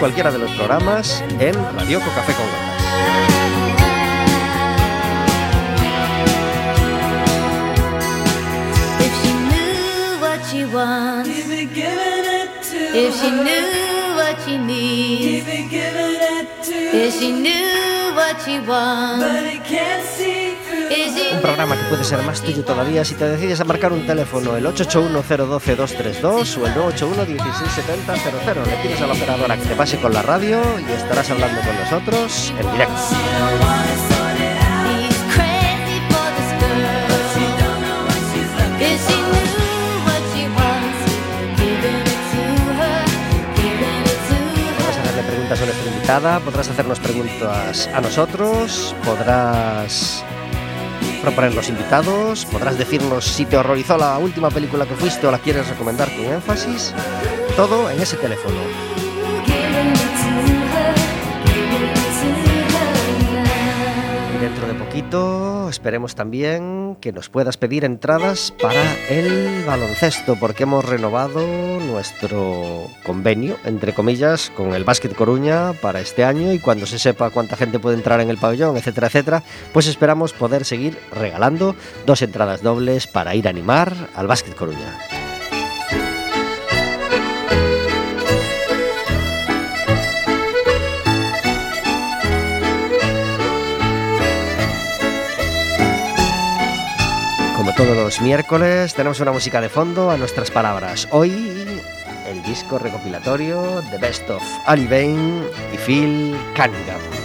cualquiera de los programas en Radio Café con Gotas. If she knew what she needs, if she knew what she wants, but it can't see un programa que puede ser más tuyo todavía si te decides a marcar un teléfono, el 881-012-232 o el 981-1670-00. Le pides a la operadora que te pase con la radio y estarás hablando con nosotros en directo. A nuestra invitada, podrás hacernos preguntas a nosotros, podrás proponer los invitados, podrás decirnos si te horrorizó la última película que fuiste o la quieres recomendar con énfasis. Todo en ese teléfono. Esperemos también que nos puedas pedir entradas para el baloncesto, porque hemos renovado nuestro convenio, entre comillas, con el Básquet Coruña para este año y cuando se sepa cuánta gente puede entrar en el pabellón, etcétera, etcétera, pues esperamos poder seguir regalando dos entradas dobles para ir a animar al Básquet Coruña. Todos los miércoles tenemos una música de fondo a nuestras palabras. Hoy el disco recopilatorio The Best of Ali Bain y Phil Cunningham.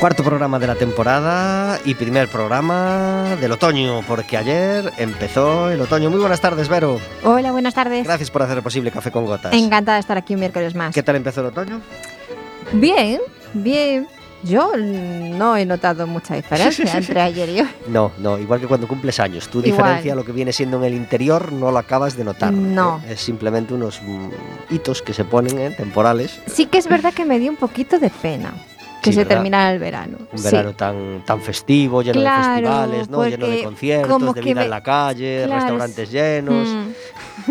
Cuarto programa de la temporada y primer programa del otoño, porque ayer empezó el otoño. Muy buenas tardes, Vero. Hola, buenas tardes. Gracias por hacer posible Café con Gotas. Encantada de estar aquí un miércoles más. ¿Qué tal empezó el otoño? Bien, bien. Yo no he notado mucha diferencia entre ayer y hoy. No, no, igual que cuando cumples años. Tu diferencia, lo que viene siendo en el interior, no lo acabas de notar. No. Es simplemente unos mm, hitos que se ponen ¿eh? temporales. Sí que es verdad que me dio un poquito de pena que se terminara el verano. Un verano tan, tan festivo, lleno de festivales, ¿no? lleno de conciertos, de vida en la calle, restaurantes llenos. Mm.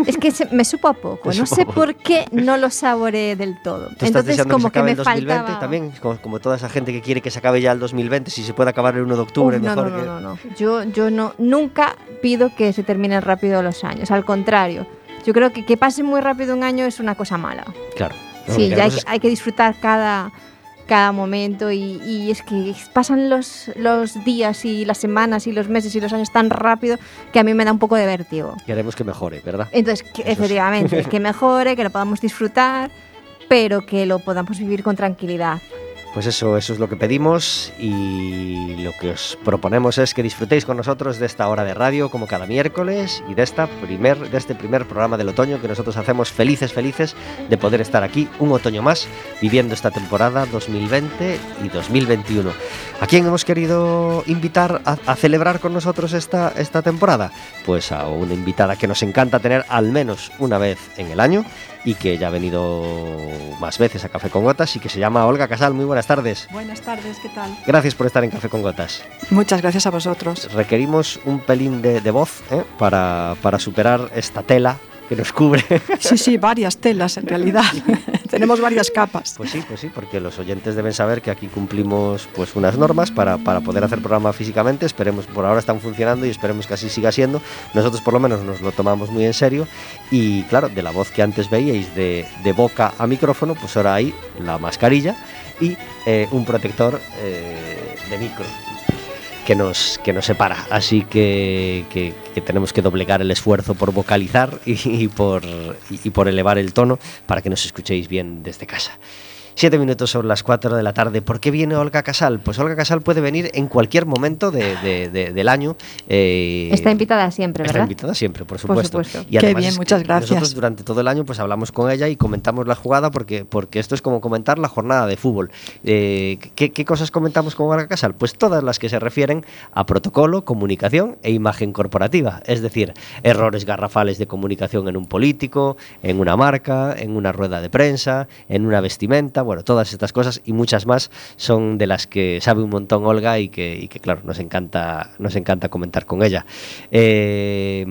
Es que me supo a poco, no sé por qué no lo saboreé del todo. Entonces como que, me el 2020 también, como, toda esa gente que quiere que se acabe ya el 2020, si se puede acabar el 1 de octubre, no, mejor no, no, no, Yo, yo no, nunca pido que se terminen rápido los años, al contrario. Yo creo que que pase muy rápido un año es una cosa mala. Claro. Sí, ya hay que disfrutar cada cada momento y, es que pasan los, los días y las semanas y los meses y los años tan rápido que a mí me da un poco de vértigo. Queremos que mejore, ¿verdad? Entonces, efectivamente, que mejore, que lo podamos disfrutar, pero que lo podamos vivir con tranquilidad. Pues eso, eso es lo que pedimos y lo que os proponemos es que disfrutéis con nosotros de esta hora de radio como cada miércoles y de, esta primer, de este primer programa del otoño que nosotros hacemos felices, felices de poder estar aquí un otoño más viviendo esta temporada 2020 y 2021. ¿A quién hemos querido invitar a, celebrar con nosotros esta, esta temporada? Pues a una invitada que nos encanta tener al menos una vez en el año y que ya ha venido más veces a Café con Gotas y que se llama Olga Casal. Muy buenas tardes. Buenas tardes, ¿qué tal? Gracias por estar en Café con Gotas. Muchas gracias a vosotros. Requerimos un pelín de, de voz ¿eh? para, para superar esta tela que nos cubre. Sí, sí, varias telas en realidad. Tenemos varias capas. Pues sí, pues sí, porque los oyentes deben saber que aquí cumplimos pues unas normas para, para poder hacer programa físicamente. Esperemos, por ahora están funcionando y esperemos que así siga siendo. Nosotros por lo menos nos lo tomamos muy en serio. Y claro, de la voz que antes veíais de, de boca a micrófono, pues ahora hay la mascarilla y eh, un protector eh, de micro que nos, que nos separa. Así que, que, tenemos que doblegar el esfuerzo por vocalizar y, por, y por elevar el tono para que nos escuchéis bien desde casa. Siete minutos sobre las cuatro de la tarde. ¿Por qué viene Olga Casal? Pues Olga Casal puede venir en cualquier momento de, de, de, del año. Eh, Está invitada siempre, ¿verdad? Está invitada siempre, por supuesto. Por supuesto. Y Qué además bien, es que muchas gracias. Nosotros durante todo el año pues hablamos con ella y comentamos la jugada porque, porque esto es como comentar la jornada de fútbol. Eh, ¿qué, ¿Qué cosas comentamos con Olga Casal? Pues todas las que se refieren a protocolo, comunicación e imagen corporativa. Es decir, errores garrafales de comunicación en un político, en una marca, en una rueda de prensa, en una vestimenta, bueno, todas estas cosas y muchas más son de las que sabe un montón Olga y que, y que claro, nos encanta, nos encanta comentar con ella. Eh,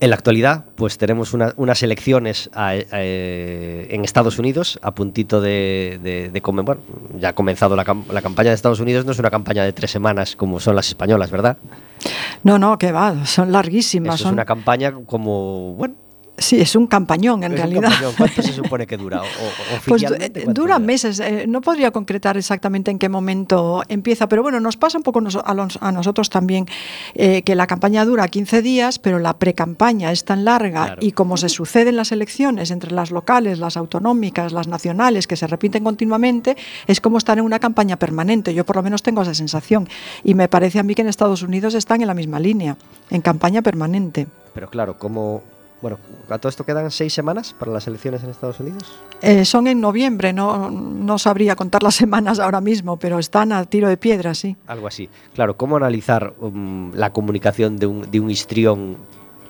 en la actualidad, pues tenemos una- unas elecciones a- eh, en Estados Unidos, a puntito de, de, bueno, ya ha comenzado la, cam- la campaña de Estados Unidos, no es una campaña de tres semanas como son las españolas, ¿verdad? No, no, que va, son larguísimas. Eso son- es una campaña como, bueno, Sí, es un campañón en es realidad. campañón. ¿cuánto se supone que dura? O- Pues eh, ¿cuánto dura meses, eh, no podría concretar exactamente en qué momento empieza, pero bueno, nos pasa un poco nos- a, los- a nosotros también eh, que la campaña dura 15 días, pero la precampaña es tan larga Claro. y como se suceden las elecciones entre las locales, las autonómicas, las nacionales, que se repiten continuamente, es como estar en una campaña permanente. Yo por lo menos tengo esa sensación y me parece a mí que en Estados Unidos están en la misma línea, en campaña permanente. Pero claro, como... Bueno, ¿a todo esto quedan seis semanas para las elecciones en Estados Unidos? Eh, son en noviembre, no, no sabría contar las semanas ahora mismo, pero están a tiro de piedra, sí. Algo así. Claro, ¿cómo analizar um, la comunicación de un, de un histrión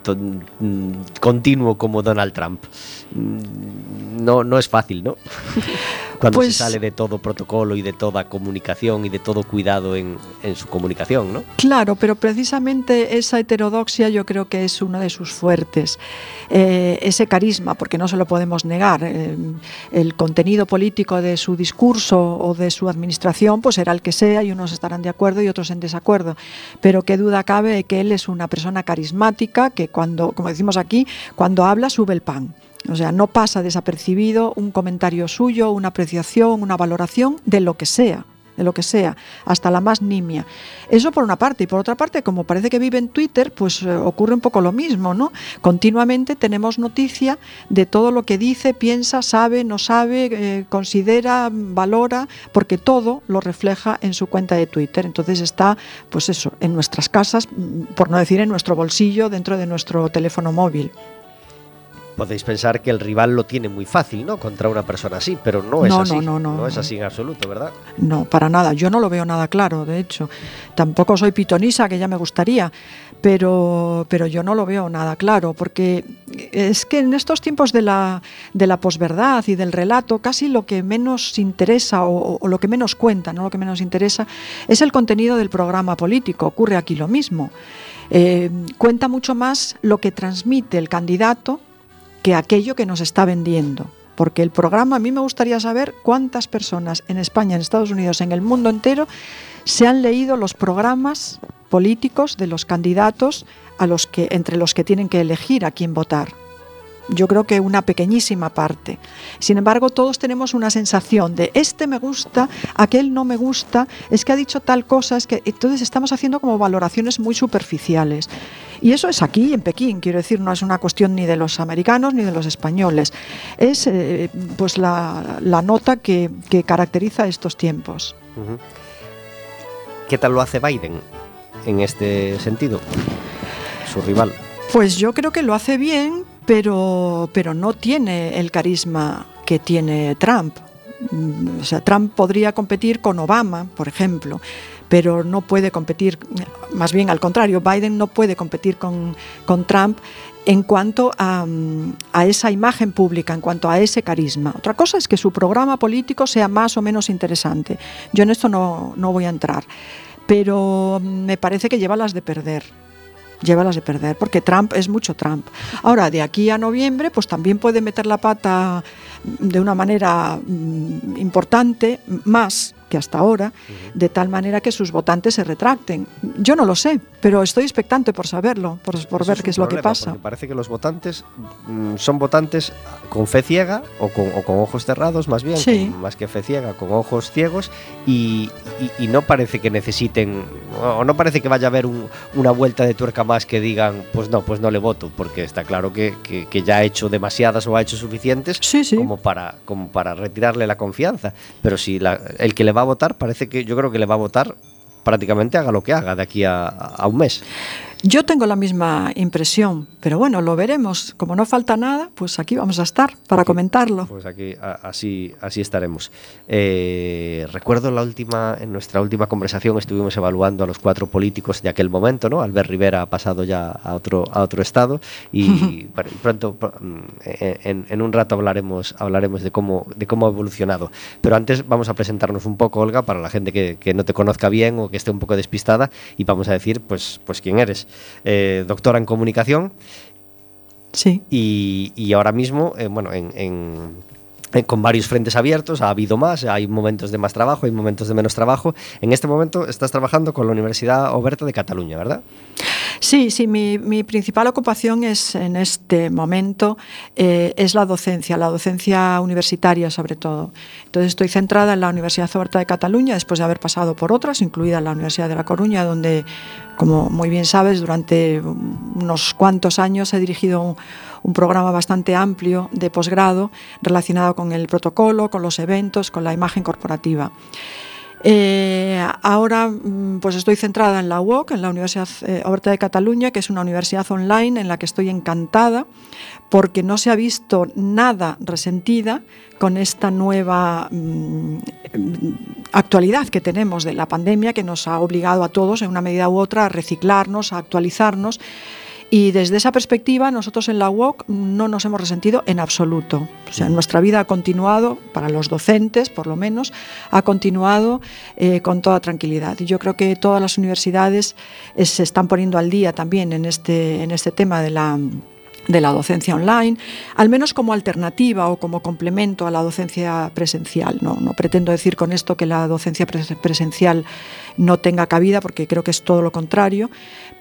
ton- mm, continuo como Donald Trump? Mm, No, no es fácil, ¿no? Cuando Pues- se sale de todo protocolo y de toda comunicación y de todo cuidado en, en su comunicación, ¿no? Claro, pero precisamente esa heterodoxia yo creo que es uno de sus fuertes. Eh, ese carisma, porque no se lo podemos negar. eh, el contenido político de su discurso o de su administración, pues será el que sea y unos estarán de acuerdo y otros en desacuerdo. Pero qué duda cabe de que él es una persona carismática que cuando, como decimos aquí, cuando habla sube el pan. O sea, no pasa desapercibido un comentario suyo, una apreciación, una valoración de lo que sea, de lo que sea, hasta la más nimia. Eso por una parte. Y por otra parte, como parece que vive en Twitter, pues eh, ocurre un poco lo mismo, ¿no? Continuamente tenemos noticia de todo lo que dice, piensa, sabe, no sabe, eh, considera, valora, porque todo lo refleja en su cuenta de Twitter. Entonces está, pues eso, en nuestras casas, mm, por no decir en nuestro bolsillo, dentro de nuestro teléfono móvil. Podéis pensar que el rival lo tiene muy fácil, ¿no? Contra una persona así, pero no es No, así. no, no, no, es no. así en absoluto, ¿verdad? No, para nada. Yo no lo veo nada claro, de hecho. Tampoco soy pitonisa, que ya me gustaría, pero, pero yo no lo veo nada claro, porque es que en estos tiempos de la, de la posverdad y del relato, casi lo que menos interesa o, o lo que menos cuenta, no lo que menos interesa, es el contenido del programa político. Ocurre aquí lo mismo. Eh, cuenta mucho más lo que transmite el candidato que aquello que nos está vendiendo. Porque el programa, a mí me gustaría saber cuántas personas en España, en Estados Unidos, en el mundo entero, se han leído los programas políticos de los candidatos a los que, entre los que tienen que elegir a quién votar. Yo creo que una pequeñísima parte. Sin embargo, todos tenemos una sensación de este me gusta, aquel no me gusta, es que ha dicho tal cosa, es que entonces estamos haciendo como valoraciones muy superficiales. Y eso es aquí, en Pekín, quiero decir, no es una cuestión ni de los americanos ni de los españoles. Es eh, pues la, la nota que, que caracteriza estos tiempos. ¿Qué tal lo hace Biden en este sentido? Su rival. Pues yo creo que lo hace bien, pero, pero no tiene el carisma que tiene Trump. Mm, O sea, Trump podría competir con Obama, por ejemplo, pero no puede competir, más bien al contrario, Biden no puede competir con, con Trump en cuanto a, a, esa imagen pública, en cuanto a ese carisma. Otra cosa es que su programa político sea más o menos interesante. Yo en esto no, no voy a entrar, pero me parece que lleva las de perder llévalas de perder, porque Trump es mucho Trump. Ahora, de aquí a noviembre, pues también puede meter la pata de una manera mm, importante, más que hasta ahora, de tal manera que sus votantes se retracten. Yo no lo sé, pero estoy expectante por saberlo, por, por ver qué es lo que pasa. Parece que los votantes mm, son votantes con fe ciega o con, o con ojos cerrados, más bien, Sí. con- más que fe ciega, con ojos ciegos, y, y- y no parece que necesiten, o no parece que vaya a haber un- una vuelta de tuerca más que digan, pues no, pues no le voto, porque está claro que, que- que ya ha hecho demasiadas o ha hecho suficientes Sí, sí. como para, como para retirarle la confianza. Pero si la- el que le va a votar, parece que yo creo que le va a votar prácticamente haga lo que haga de aquí a, a un mes. Yo tengo la misma impresión, pero bueno, lo veremos. Como no falta nada, pues aquí vamos a estar para comentarlo. Pues aquí a- así, así estaremos. Eh, recuerdo la última, en nuestra última conversación estuvimos evaluando a los cuatro políticos de aquel momento, ¿no? Albert Rivera ha pasado ya a otro, a otro estado y, bueno, pronto pr- mm, en, en un rato hablaremos, hablaremos de cómo, de cómo ha evolucionado. Pero antes vamos a presentarnos un poco, Olga, para la gente que, que no te conozca bien o que esté un poco despistada y vamos a decir pues, pues quién eres. Eh, doctora en comunicación, Sí. y, y ahora mismo, eh, bueno, en, en- en- con varios frentes abiertos, ha habido más, hay momentos de más trabajo, hay momentos de menos trabajo. En este momento estás trabajando con la Universidad Oberta de Cataluña, ¿verdad? Sí, sí, mi, mi principal ocupación es en este momento eh, es la docencia, la docencia universitaria sobre todo. Entonces estoy centrada en la Universidad Oberta de Cataluña después de haber pasado por otras, incluida la Universidad de La Coruña, donde, como muy bien sabes, durante unos cuantos años he dirigido un, un programa bastante amplio de posgrado relacionado con el protocolo, con los eventos, con la imagen corporativa. Eh, ahora mm, pues estoy centrada en la UOC, en la Universidad eh, de Cataluña, que es una universidad online en la que estoy encantada porque no se ha visto nada resentida con esta nueva mm, actualidad que tenemos de la pandemia que nos ha obligado a todos en una medida u otra a reciclarnos, a actualizarnos. Y desde esa perspectiva, nosotros en la UOC no nos hemos resentido en absoluto. O sea, nuestra vida ha continuado, para los docentes por lo menos, ha continuado eh, con toda tranquilidad. Y yo creo que todas las universidades eh, se están poniendo al día también en este, en este tema de la de la docencia online, al menos como alternativa o como complemento a la docencia presencial. No, no pretendo decir con esto que la docencia pres presencial no tenga cabida, porque creo que es todo lo contrario,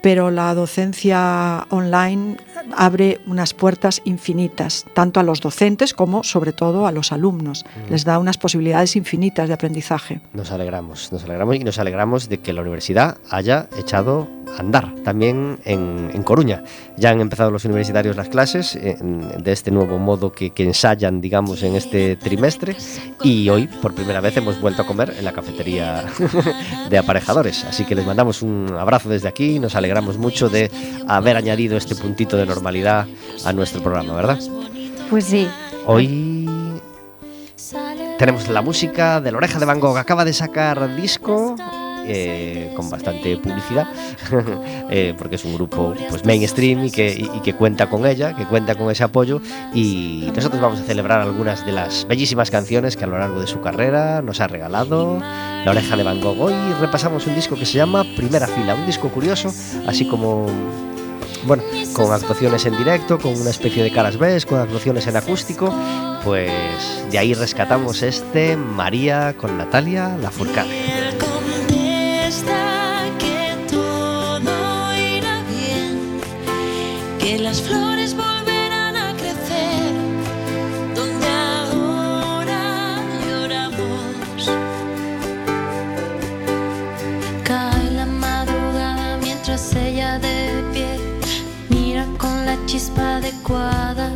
pero la docencia online abre unas puertas infinitas, tanto a los docentes como sobre todo a los alumnos. Les da unas posibilidades infinitas de aprendizaje. Nos alegramos, nos alegramos y nos alegramos de que la universidad haya echado a andar también en, en Coruña. Ya han empezado los universitarios las clases en- de este nuevo modo que, que ensayan, digamos, en este trimestre y hoy por primera vez hemos vuelto a comer en la cafetería de aparejadores. Así que les mandamos un abrazo desde aquí y nos alegramos mucho de haber añadido este puntito de normalidad a nuestro programa, ¿verdad? Pues sí. Hoy tenemos la música de la oreja de Van Gogh. Acaba de sacar disco eh, con bastante publicidad, eh, porque es un grupo pues mainstream y que, y- que cuenta con ella, que cuenta con ese apoyo. Y nosotros vamos a celebrar algunas de las bellísimas canciones que a lo largo de su carrera nos ha regalado la oreja de Van Gogh. Hoy repasamos un disco que se llama Primera Fila, un disco curioso, así como bueno, con actuaciones en directo, con una especie de caras B, con actuaciones en acústico, pues de ahí rescatamos este María con Natalia Lafourcade. Las flores volverán a crecer, donde ahora lloramos. Cae la madrugada mientras ella de pie mira con la chispa adecuada.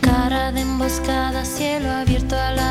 Cara de emboscada, cielo abierto a la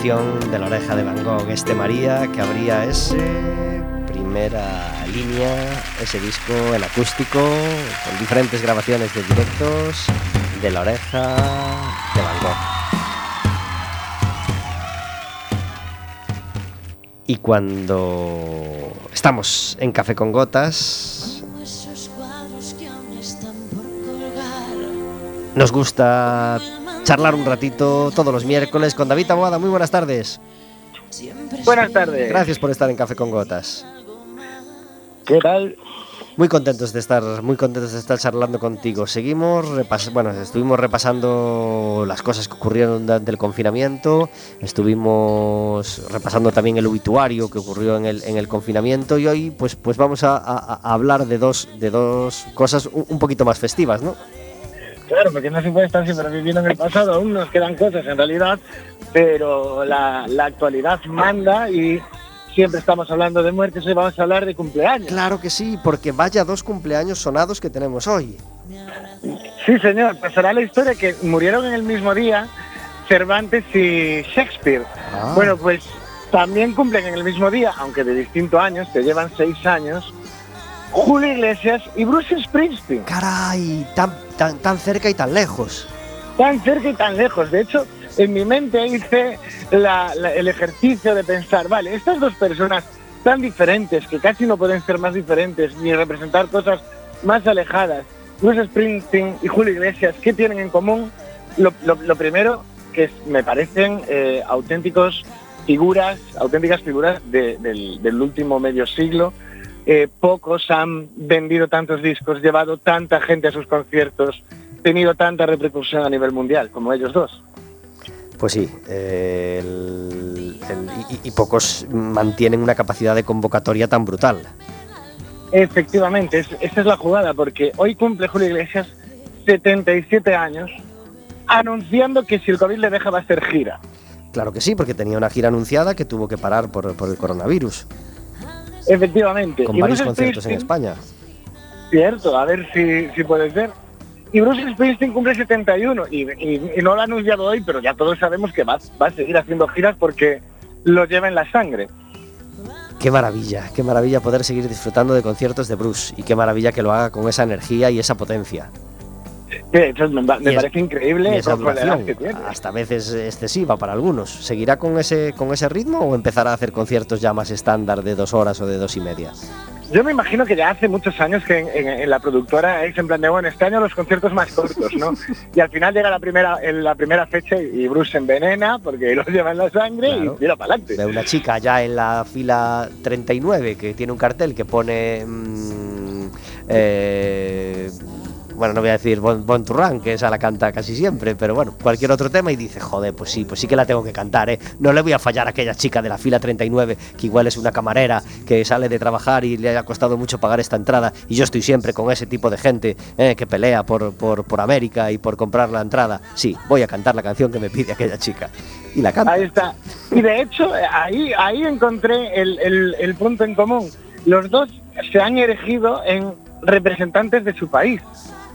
de la oreja de Van Gogh, este María, que abría ese primera línea, ese disco en acústico, con diferentes grabaciones de directos de la oreja de Van Gogh. Y cuando estamos en Café con Gotas, nos gusta charlar un ratito todos los miércoles con David Taboada. Muy buenas tardes. Buenas tardes. Gracias por estar en Café con Gotas. ¿Qué tal? Muy contentos de estar, muy contentos de estar charlando contigo. Seguimos, repas bueno, estuvimos repasando las cosas que ocurrieron durante el confinamiento, estuvimos repasando también el obituario que ocurrió en el, en el confinamiento y hoy, pues, pues vamos a, a- a hablar de dos, de dos cosas un, un poquito más festivas, ¿no? Claro, porque no se puede estar siempre viviendo en el pasado, aún nos quedan cosas en realidad, pero la, la actualidad manda y siempre estamos hablando de muertes, hoy vamos a hablar de cumpleaños. Claro que sí, porque vaya dos cumpleaños sonados que tenemos hoy. Sí, señor, pasará la historia que murieron en el mismo día Cervantes y Shakespeare. Ah. Bueno, pues también cumplen en el mismo día, aunque de distintos años, que llevan seis años, Julio Iglesias y Bruce Springsteen. Caray, tan, tan, tan cerca y tan lejos. tan cerca y tan lejos. De hecho, en mi mente hice la- la- el ejercicio de pensar, vale, estas dos personas tan diferentes, que casi no pueden ser más diferentes ni representar cosas más alejadas, Bruce Springsteen y Julio Iglesias, ¿qué tienen en común? Lo, lo- lo primero, que me parecen eh, auténticos figuras, auténticas figuras de- del, del último medio siglo. Eh, pocos han vendido tantos discos, llevado tanta gente a sus conciertos, tenido tanta repercusión a nivel mundial como ellos dos. Pues sí, eh, el- el- y, y pocos mantienen una capacidad de convocatoria tan brutal. Efectivamente, es- esa es la jugada, porque hoy cumple Julio Iglesias 77 años, anunciando que si el COVID le deja va a hacer gira. Claro que sí, porque tenía una gira anunciada que tuvo que parar por, por el coronavirus, Efectivamente. con Y varios Bruce conciertos en España. Cierto, a ver si, si puede ser. Y Bruce Springsteen cumple 71 y, y- y no lo ha anunciado hoy, pero ya todos sabemos que va, va a seguir haciendo giras porque lo lleva en la sangre. Qué maravilla, qué maravilla poder seguir disfrutando de conciertos de Bruce y qué maravilla que lo haga con esa energía y esa potencia. Eso me, me Y es- parece increíble esa duración, que tiene. hasta a veces excesiva para algunos. ¿Seguirá con ese, con ese ritmo o empezará a hacer conciertos ya más estándar de dos horas o de dos y media? Yo me imagino que ya hace muchos años que en, en- en la productora es en plan de, bueno, este año los conciertos más cortos, ¿no? Y al final llega la primera en la primera fecha y Bruce se envenena porque lo lleva en la sangre Claro. y tira para adelante. de una chica ya en la fila 39 que tiene un cartel que pone mm, eh, bueno no voy a decir Bon, bon to Run, que esa la canta casi siempre pero bueno cualquier otro tema y dice joder pues sí pues sí que la tengo que cantar eh no le voy a fallar a aquella chica de la fila 39 que igual es una camarera que sale de trabajar y le ha costado mucho pagar esta entrada y yo estoy siempre con ese tipo de gente eh, que pelea por, por, por América y por comprar la entrada sí voy a cantar la canción que me pide aquella chica y la canta Ahí está. Y de hecho, ahí, ahí encontré el, el- el punto en común. Los dos se han erigido en representantes de su país.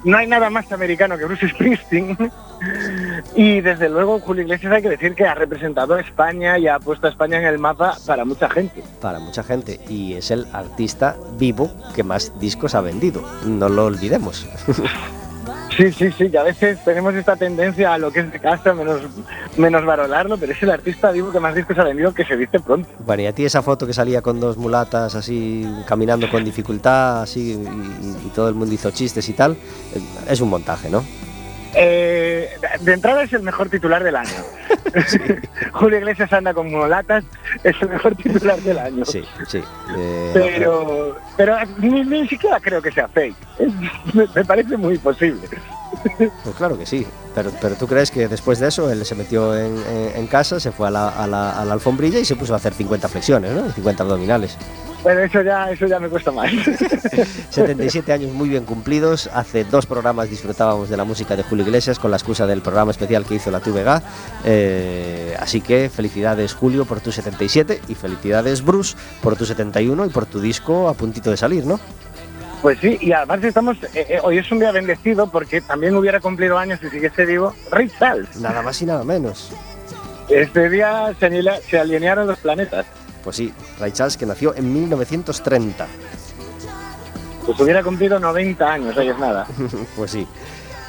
No hay nada más americano que Bruce Springsteen. Y desde luego Julio Iglesias hay que decir que ha representado a España y ha puesto a España en el mapa para mucha gente. para mucha gente y es el artista vivo que más discos ha vendido. No lo olvidemos. Sí, sí, sí, que a veces tenemos esta tendencia a lo que es de casa, menos, menos valorarlo, pero es el artista vivo que más discos ha vendido que se dice pronto. bueno, y a ti esa foto que salía con dos mulatas así caminando con dificultad, así y, y todo el mundo hizo chistes y tal, eh, es un montaje, ¿no? Eh, de entrada es el mejor titular del año. Julio Iglesias anda con monolatas, es el mejor titular del año. Sí, sí. eh, Pero, pero ni, ni siquiera creo que sea fake. Me, me parece muy posible. pues claro que sí. Pero, pero tú crees que después de eso él se metió en, en- en casa, se fue a la, a, la, a la alfombrilla y se puso a hacer 50 flexiones, ¿no? 50 abdominales. Bueno, eso ya, eso ya me cuesta más. 77 años muy bien cumplidos. Hace dos programas disfrutábamos de la música de Julio Iglesias con la excusa del programa especial que hizo la TVG. Eh, así que felicidades Julio por tu 77 y felicidades Bruce por tu 71 y por tu disco a puntito de salir, ¿no? Pues sí, y además estamos, eh, eh, hoy es un día bendecido porque también hubiera cumplido años si siguiese vivo Charles. Nada más y nada menos. Este día se, se alinearon los planetas. Pues sí, Ray Charles que nació en 1930. Pues hubiera cumplido 90 años, ahí es nada. pues sí.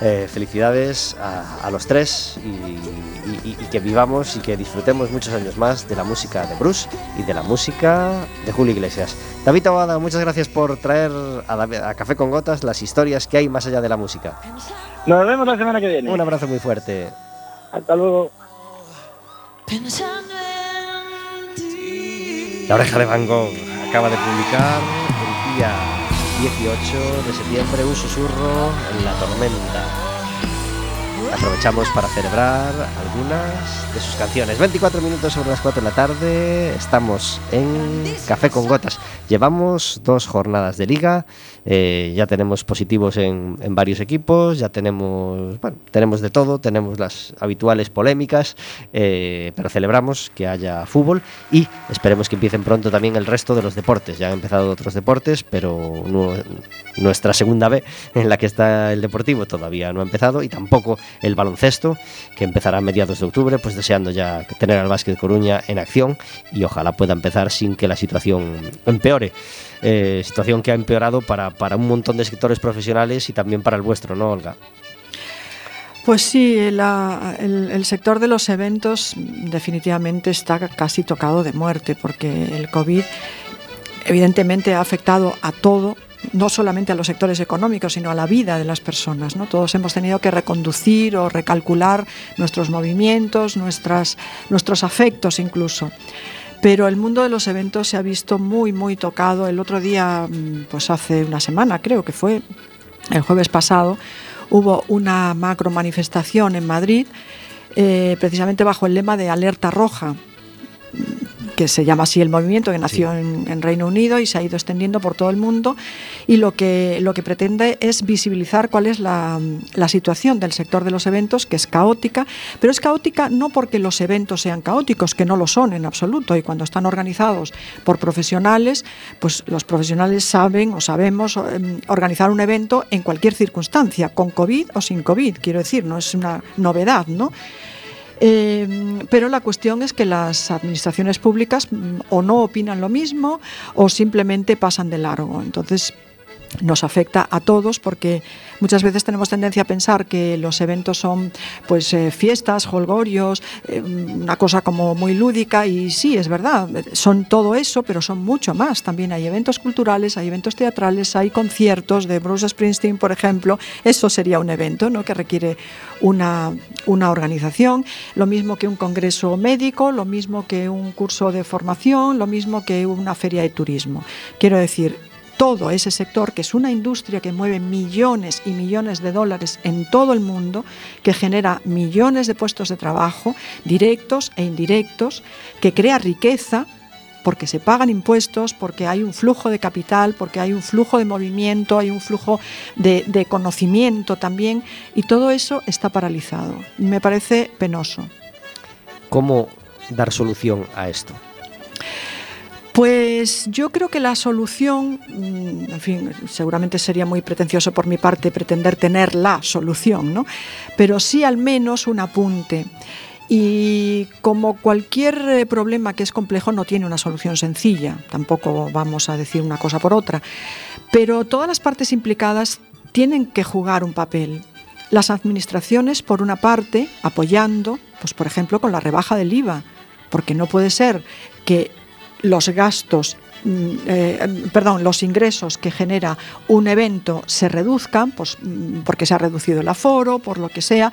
Eh, felicidades a, a los tres y, y- y- y que vivamos y que disfrutemos muchos años más de la música de Bruce y de la música de Julio Iglesias. David Aguada, muchas gracias por traer a, David- a Café con Gotas las historias que hay más allá de la música. Nos vemos la semana que viene. Un abrazo muy fuerte. Hasta luego. Pensando. La oreja de Van Gogh acaba de publicar el día 18 de septiembre un susurro en la tormenta. Aprovechamos para celebrar algunas de sus canciones. 24 minutos sobre las 4 de la tarde, estamos en Café con Gotas. Llevamos dos jornadas de liga, eh, ya tenemos positivos en, en varios equipos, ya tenemos, bueno, tenemos de todo, tenemos las habituales polémicas, eh, pero celebramos que haya fútbol y esperemos que empiecen pronto también el resto de los deportes. Ya han empezado otros deportes, pero nu- nuestra segunda B en la que está el deportivo todavía no ha empezado y tampoco el baloncesto, que empezará a mediados de octubre, pues deseando ya tener al Básquet Coruña en acción y ojalá pueda empezar sin que la situación empeore. Eh, situación que ha empeorado para, para un montón de sectores profesionales y también para el vuestro, ¿no, Olga? Pues sí, la- el, el sector de los eventos definitivamente está casi tocado de muerte porque el COVID evidentemente ha afectado a todo, no solamente a los sectores económicos, sino a la vida de las personas. ¿no? Todos hemos tenido que reconducir o recalcular nuestros movimientos, nuestras, nuestros afectos incluso. Pero el mundo de los eventos se ha visto muy, muy tocado. El otro día, mm, pues hace una semana creo que fue, el jueves pasado, hubo una macro manifestación en Madrid, eh, precisamente bajo el lema de Alerta Roja, que se llama así el movimiento, que nació en, en Reino Unido y se ha ido extendiendo por todo el mundo. Y lo que, lo que pretende es visibilizar cuál es la, la situación del sector de los eventos, que es caótica, pero es caótica no porque los eventos sean caóticos, que no lo son en absoluto, y cuando están organizados por profesionales, pues los profesionales saben o sabemos eh, organizar un evento en cualquier circunstancia, con COVID o sin COVID, quiero decir, no es una novedad, ¿no? Eh, pero la cuestión es que las administraciones públicas mm, o no opinan lo mismo o simplemente pasan de largo. Entonces nos afecta a todos porque muchas veces tenemos tendencia a pensar que los eventos son pues eh, fiestas, holgorios, eh, una cosa como muy lúdica y sí, es verdad, son todo eso, pero son mucho más. También hay eventos culturales, hay eventos teatrales, hay conciertos de Bruce Springsteen, por ejemplo. Eso sería un evento ¿no? que requiere una, una organización, lo mismo que un congreso médico, lo mismo que un curso de formación, lo mismo que una feria de turismo. Quiero decir, todo ese sector, que es una industria que mueve millones y millones de dólares en todo el mundo, que genera millones de puestos de trabajo, directos e indirectos, que crea riqueza, porque se pagan impuestos, porque hay un flujo de capital, porque hay un flujo de movimiento, hay un flujo de, conocimiento también, y todo eso está paralizado. Me parece penoso. ¿Cómo dar solución a esto? Pues yo creo que la solución, mm, en fin, seguramente sería muy pretencioso por mi parte pretender tener la solución, ¿no? Pero sí al menos un apunte. Y como cualquier eh, problema que es complejo no tiene una solución sencilla, tampoco vamos a decir una cosa por otra, pero todas las partes implicadas tienen que jugar un papel. Las administraciones, por una parte, apoyando, pues por ejemplo, con la rebaja del IVA, porque no puede ser que los gastos, mm, eh, perdón, los ingresos que genera un evento se reduzcan, pues mm, porque se ha reducido el aforo, por lo que sea,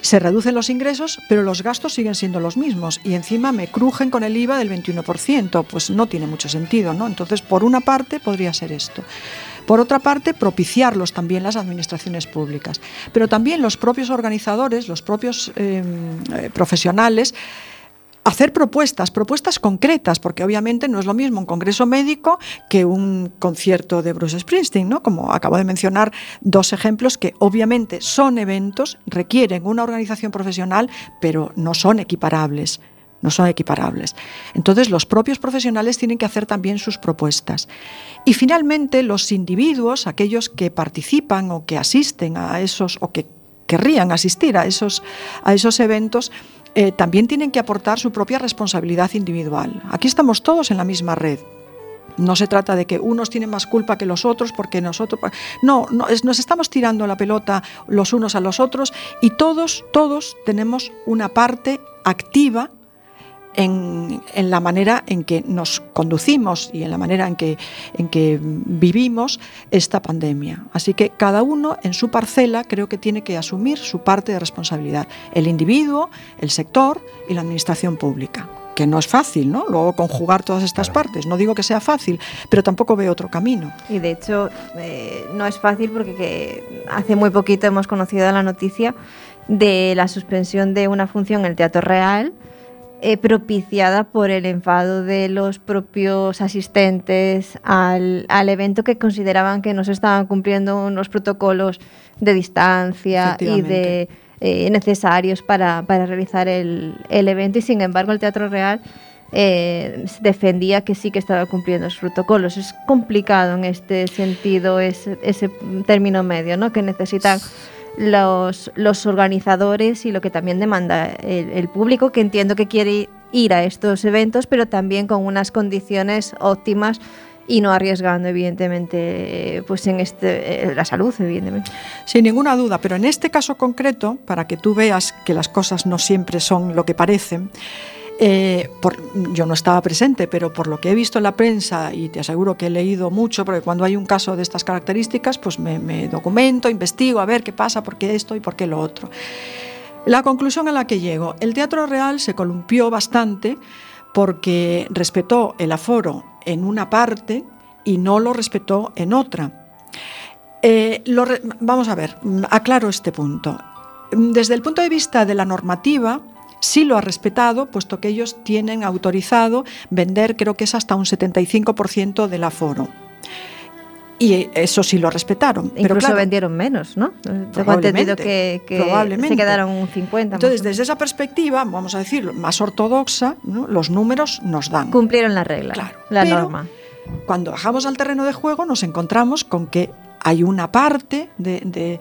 se reducen los ingresos, pero los gastos siguen siendo los mismos y encima me crujen con el IVA del 21%, pues no tiene mucho sentido, ¿no? Entonces, por una parte podría ser esto. Por otra parte, propiciarlos también las administraciones públicas, pero también los propios organizadores, los propios eh, eh, profesionales, hacer propuestas, propuestas concretas, porque obviamente no es lo mismo un congreso médico que un concierto de Bruce Springsteen, ¿no? Como acabo de mencionar dos ejemplos que obviamente son eventos, requieren una organización profesional, pero no son equiparables. no son equiparables. Entonces los propios profesionales tienen que hacer también sus propuestas. Y finalmente los individuos, aquellos que participan o que asisten a esos o que querrían asistir a esos, a esos eventos, eh, también tienen que aportar su propia responsabilidad individual. Aquí estamos todos en la misma red. No se trata de que unos tienen más culpa que los otros porque nosotros... No, no nos estamos tirando la pelota los unos a los otros y todos, todos tenemos una parte activa en, la manera en que nos conducimos y en la manera en que, en que vivimos esta pandemia. Así que cada uno en su parcela creo que tiene que asumir su parte de responsabilidad. El individuo, el sector y la administración pública que no es fácil, ¿no? Luego conjugar todas estas partes. No digo que sea fácil, pero tampoco veo otro camino. Y de hecho eh, no es fácil porque hace muy poquito hemos conocido la noticia de la suspensión de una función en el Teatro Real eh, propiciada por el enfado de los propios asistentes al, evento que consideraban que no se estaban cumpliendo unos protocolos de distancia y de eh, necesarios para, realizar el, evento y sin embargo el Teatro Real eh, defendía que sí que estaba cumpliendo los protocolos. Es complicado en este sentido ese, ese término medio, ¿no? que necesitan los, los organizadores y lo que también demanda el, público, que entiendo que quiere ir a estos eventos, pero también con unas condiciones óptimas y no arriesgando evidentemente pues en este eh, la salud evidentemente. Sin ninguna duda pero en este caso concreto para que tú veas que las cosas no siempre son lo que parecen eh, yo no estaba presente, pero por lo que he visto en la prensa, y te aseguro que he leído mucho, porque cuando hay un caso de estas características, pues me, documento, investigo, a ver qué pasa, por qué esto y por qué lo otro. La conclusión a la que llego, el Teatro Real se columpió bastante porque respetó el aforo en una parte y no lo respetó en otra. Eh, vamos a ver, aclaro este punto. Desde el punto de vista de la normativa, sí lo ha respetado, puesto que ellos tienen autorizado vender, creo que es hasta un 75% del aforo. Y eso sí lo respetaron. Incluso vendieron menos, ¿no? Tengo entendido que, se quedaron un 50. Entonces, desde esa perspectiva, vamos a decir, más ortodoxa, los números nos dan. Cumplieron la regla, claro. la norma. Cuando bajamos al terreno de juego nos encontramos con que hay una parte de,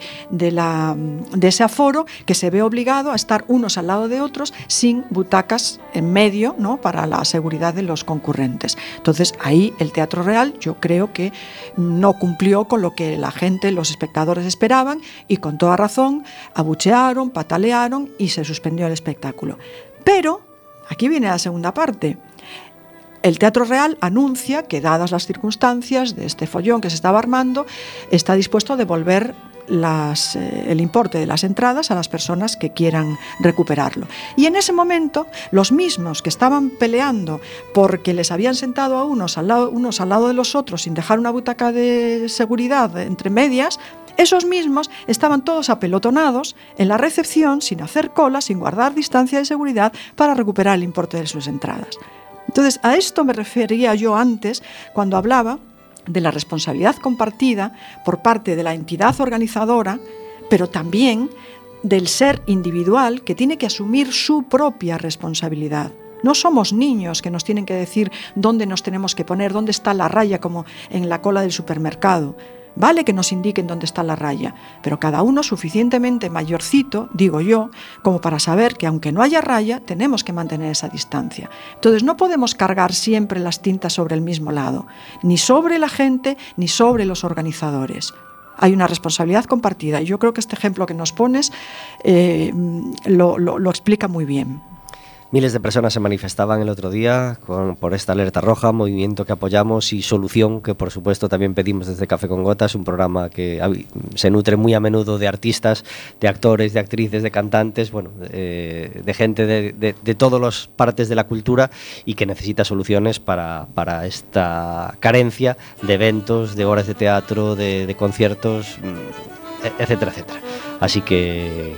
la, de, ese aforo que se ve obligado a estar unos al lado de otros sin butacas en medio ¿no? para la seguridad de los concurrentes. Entonces ahí el Teatro Real yo creo que no cumplió con lo que la gente, los espectadores esperaban y con toda razón abuchearon, patalearon y se suspendió el espectáculo. Pero aquí viene la segunda parte. El Teatro Real anuncia que, dadas las circunstancias de este follón que se estaba armando, está dispuesto a devolver eh, el importe de las entradas a las personas que quieran recuperarlo. Y en ese momento, los mismos que estaban peleando porque les habían sentado a unos al lado, unos al lado de los otros sin dejar una butaca de seguridad entre medias, esos mismos estaban todos apelotonados en la recepción sin hacer cola, sin guardar distancia de seguridad para recuperar el importe de sus entradas. Entonces, a esto me refería yo antes cuando hablaba de la responsabilidad compartida por parte de la entidad organizadora, pero también del ser individual que tiene que asumir su propia responsabilidad. No somos niños que nos tienen que decir dónde nos tenemos que poner, dónde está la raya como en la cola del supermercado. Vale que nos indiquen dónde está la raya, pero cada uno suficientemente mayorcito, digo yo, como para saber que aunque no haya raya, tenemos que mantener esa distancia. Entonces no podemos cargar siempre las tintas sobre el mismo lado, ni sobre la gente, ni sobre los organizadores hay una responsabilidad compartida. Y yo creo que este ejemplo que nos pones eh, lo, lo explica muy bien. Miles de personas se manifestaban el otro día por esta alerta roja, movimiento que apoyamos y solución que por supuesto también pedimos desde Café con Gotas, un programa que se nutre muy a menudo de artistas, de actores, de actrices, de cantantes, bueno, de, gente de, todas las partes de la cultura y que necesita soluciones para, esta carencia de eventos, de horas de teatro, de, conciertos, mm, etcétera, etcétera. Así que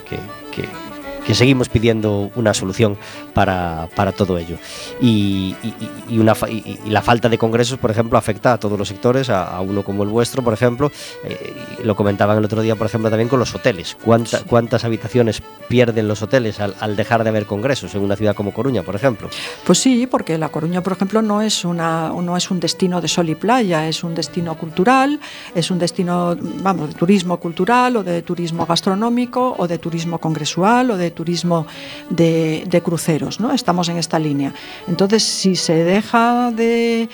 seguimos pidiendo una solución para, para todo ello. Y, y- y una, y- la falta de congresos, por ejemplo, afecta a todos los sectores, a, a uno como el vuestro, por ejemplo. eh, lo comentaban el otro día, por ejemplo, también con los hoteles. ¿Cuánta- ¿Cuántas habitaciones pierden los hoteles al, al dejar de haber congresos en una ciudad como Coruña, por ejemplo? Pues sí, porque La Coruña, por ejemplo, no es, una, no es un destino de sol y playa, es un destino cultural, es un destino, vamos, de turismo cultural o de turismo gastronómico o de turismo congresual o de turismo de, cruceros, ¿no? Estamos en esta línea. Entonces, si se deja de,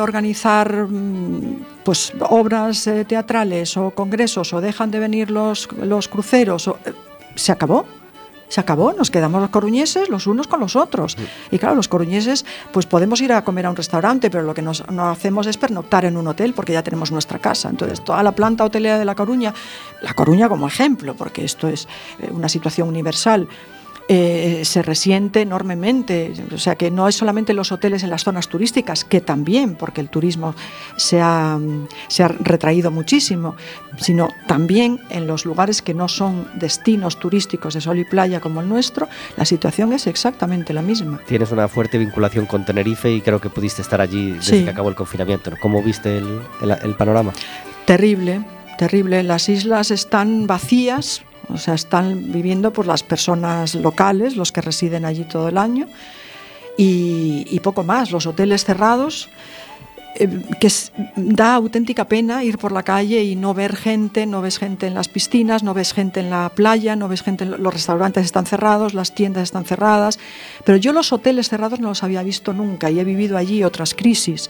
organizar mm, pues, obras eh, teatrales o congresos o dejan de venir los, cruceros, eh, se acabó. Se acabó, nos quedamos los coruñeses los unos con los otros. Y claro, los coruñeses, pues podemos ir a comer a un restaurante, pero lo que nos, no hacemos es pernoctar en un hotel porque ya tenemos nuestra casa. Entonces, toda la planta hotelera de La Coruña, La Coruña como ejemplo, porque esto es eh, una situación universal. Eh, se resiente enormemente. O sea, que no es solamente los hoteles en las zonas turísticas, que también, porque el turismo se ha, se ha retraído muchísimo, sino también en los lugares que no son destinos turísticos de sol y playa como el nuestro, la situación es exactamente la misma. Tienes una fuerte vinculación con Tenerife y creo que pudiste estar allí desde Sí. que acabó el confinamiento. ¿Cómo viste el, el- el panorama? Terrible, terrible. Las islas están vacías, o sea, están viviendo por las personas locales, los que residen allí todo el año, y, poco más. Los hoteles cerrados, eh, que da auténtica pena ir por la calle y no ver gente, no ves gente en las piscinas, no ves gente en la playa, no ves gente, en los restaurantes están cerrados, las tiendas están cerradas, pero yo los hoteles cerrados no los había visto nunca y he vivido allí otras crisis.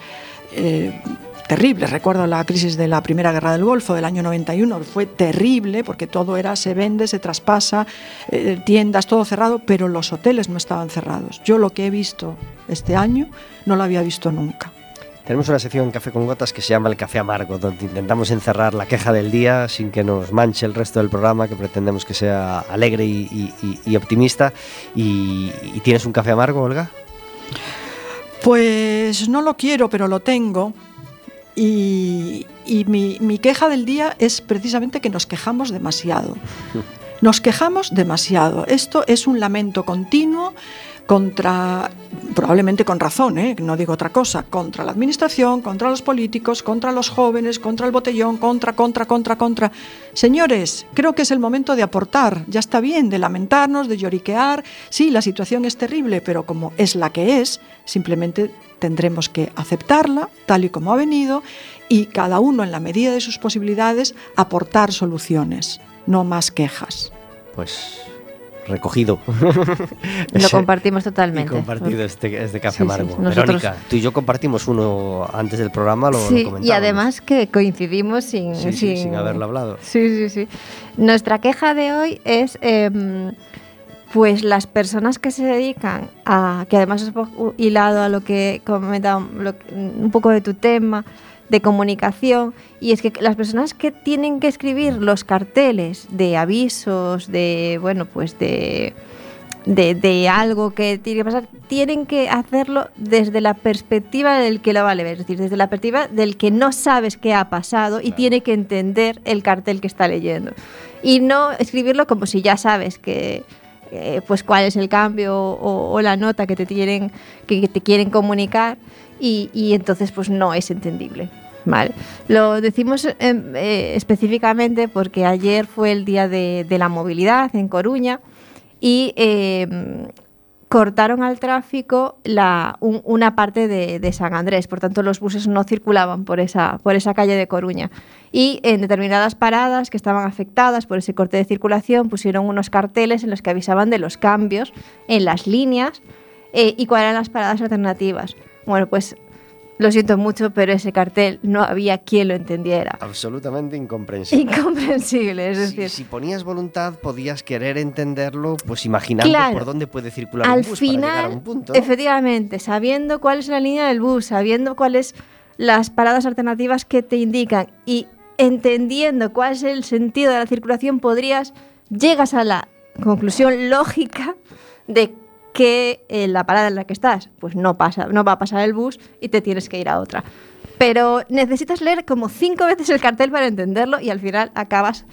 eh, terribles. Recuerdo la crisis de la Primera Guerra del Golfo del año 91, que fue terrible porque todo era se vende, se traspasa, eh, tiendas, todo cerrado, pero los hoteles no estaban cerrados. Yo lo que he visto este año no lo había visto nunca. Tenemos una sección en Café con Gotas que se llama El Café Amargo, donde intentamos encerrar la queja del día sin que nos manche el resto del programa, que pretendemos que sea alegre y, y- y- y optimista. Y, y tienes un café amargo, Olga? Pues no lo quiero, pero lo tengo. Y, y mi, mi queja del día es precisamente que nos quejamos demasiado. Nos quejamos demasiado. Esto es un lamento continuo contra, probablemente con razón, ¿eh? no digo otra cosa, contra la administración, contra los políticos, contra los jóvenes, contra el botellón, contra, contra, contra, contra. Señores, creo que es el momento de aportar. Ya está bien de lamentarnos, de lloriquear. Sí, la situación es terrible, pero como es la que es, simplemente tendremos que aceptarla tal y como ha venido y cada uno en la medida de sus posibilidades aportar soluciones, no más quejas. Pues recogido. Lo compartimos Y totalmente. compartido este, este café Sí, sí, amargo. nosotros- Verónica, tú y yo compartimos uno antes del programa, lo, lo Sí, y además que coincidimos sin, Sí, sí, sin haberlo hablado. Sí, sí, sí. Nuestra queja de hoy es, em, pues, las personas que se dedican a, que además es hilado a lo que comentaba, un poco de tu tema, de comunicación, y es que las personas que tienen que escribir los carteles de avisos, de, bueno, pues de de, de algo que tiene que pasar, tienen que hacerlo desde la perspectiva del que lo va a leer, es decir, desde la perspectiva del que no sabes qué ha pasado y tiene que entender el cartel que está leyendo. Y no escribirlo como si ya sabes que eh, pues cuál es el cambio o, o la nota que te tienen que te quieren comunicar y, y entonces pues no es entendible. Vale. Lo decimos em, eh, específicamente porque ayer fue el día de, de la movilidad en Coruña y eh, cortaron al tráfico la, un- una parte de, de San Andrés, por tanto los buses no circulaban por esa, por esa calle de Coruña. Y en determinadas paradas que estaban afectadas por ese corte de circulación pusieron unos carteles en los que avisaban de los cambios en las líneas eh, y cuáles eran las paradas alternativas. Bueno, pues lo siento mucho, pero ese cartel no había quien lo entendiera. Absolutamente incomprensible. Incomprensible, es Si, decir, si ponías voluntad, podías querer entenderlo, pues imaginando Claro. por dónde puede circular al un bus para llegar a final, un punto. efectivamente, sabiendo cuál es la línea del bus, sabiendo cuáles las paradas alternativas que te indican y entendiendo cuál es el sentido de la circulación, podrías llegas a la conclusión lógica de que en la parada en la que estás, pues no pasa, no va a pasar el bus y te tienes que ir a otra. Pero necesitas leer como cinco veces el cartel para entenderlo y al final acabas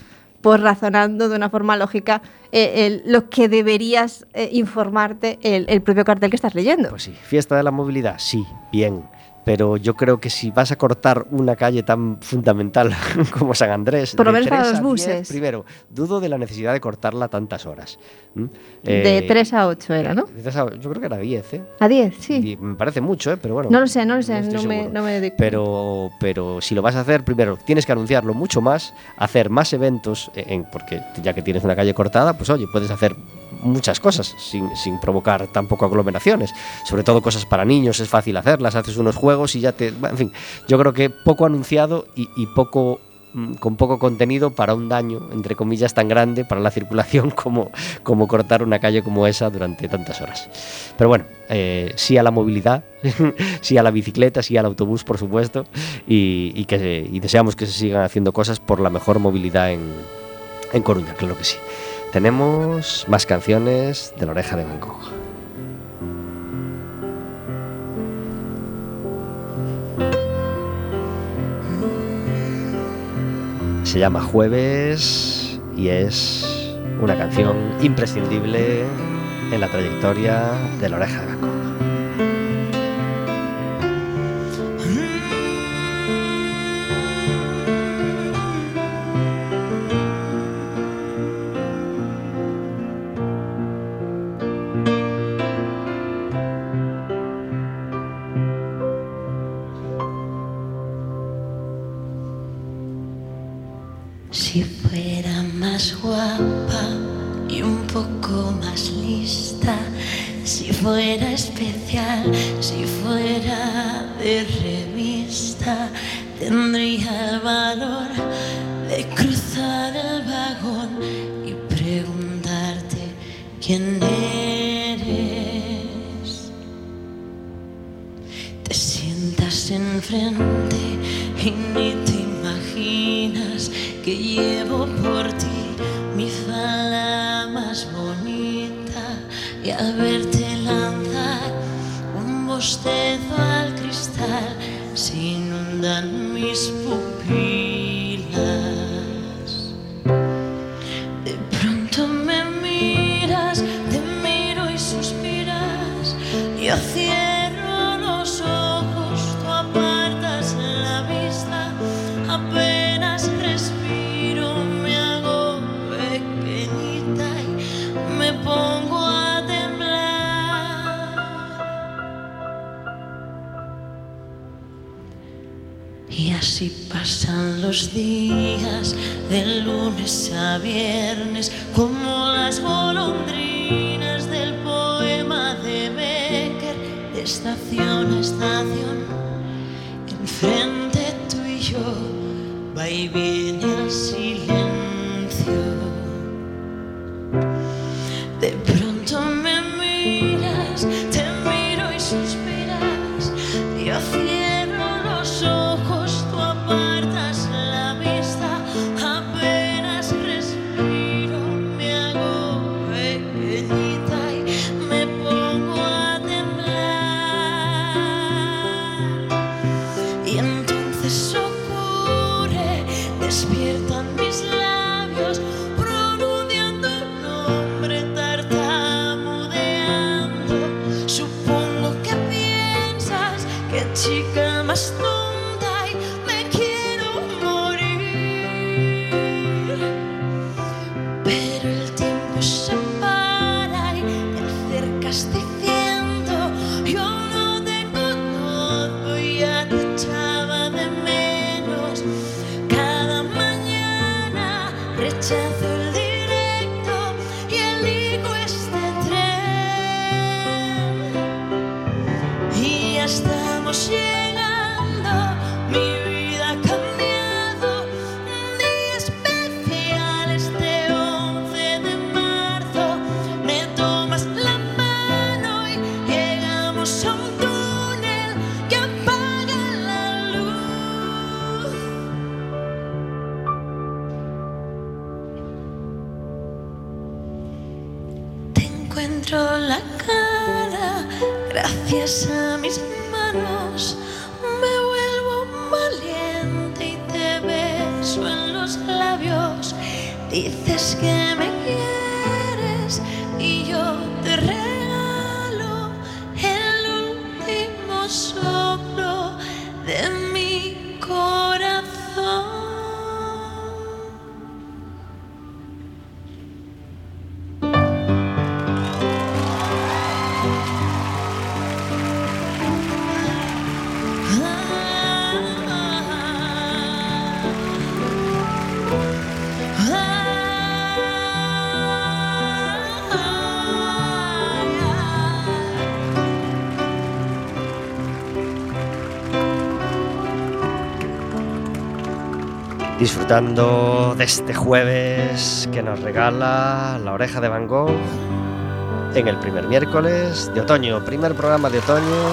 pues razonando de una forma lógica eh, lo que deberías eh, informarte el, el propio cartel que estás leyendo. Pues sí, fiesta de la movilidad, sí, bien. Pero yo creo que si vas a cortar una calle tan fundamental como San Andrés, Por lo menos para 3 los a 10, buses. primero, dudo de la necesidad de cortarla tantas horas. de Eh, 3 a 8 era, ¿no? a- Yo creo que era 10, ¿eh? A 10, sí. Me parece mucho, ¿eh? Pero bueno. No lo sé, no lo sé, no, me, no me dedico. Pero, pero si lo vas a hacer, primero tienes que anunciarlo mucho más, hacer más eventos, eh, en- porque ya que tienes una calle cortada, pues oye, puedes hacer muchas cosas sin, sin provocar tampoco aglomeraciones. Sobre todo cosas para niños, es fácil hacerlas, haces unos juegos y ya te... En fin, yo creo que poco anunciado y, y poco mm, con poco contenido para un daño, entre comillas, tan grande para la circulación como, como cortar una calle como esa durante tantas horas. Pero bueno, eh, sí a la movilidad, sí a la bicicleta, sí al autobús, por supuesto, y, y que, deseamos que se sigan haciendo cosas por la mejor movilidad en, en Coruña, claro que sí. Tenemos más canciones de la oreja de Van Gogh. Se llama Jueves y es una canción imprescindible en la trayectoria de la oreja de Van Gogh. Yo cierro los ojos, tú apartas la vista. Apenas respiro, me hago pequeñita y me pongo a temblar. Y así pasan los días de lunes a viernes Y ya Disfrutando de este jueves que nos regala la oreja de Van Gogh en el primer miércoles de otoño, primer programa de otoño